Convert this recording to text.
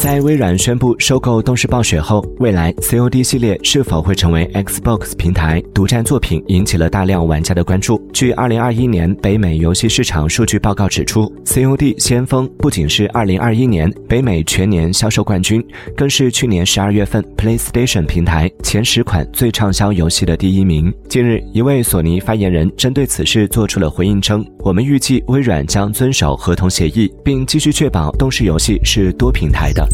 在微软宣布收购动视暴雪后，未来 COD 系列是否会成为 Xbox 平台独占作品，引起了大量玩家的关注。据2021年北美游戏市场数据报告指出，COD 先锋不仅是2021年北美全年销售冠军，更是去年12月份 PlayStation 平台前十款最畅销游戏的第一名。近日，一位索尼发言人针对此事做出了回应，称：“我们预计微软将遵守合同协议，并继续确保动视游戏是多平平台的。”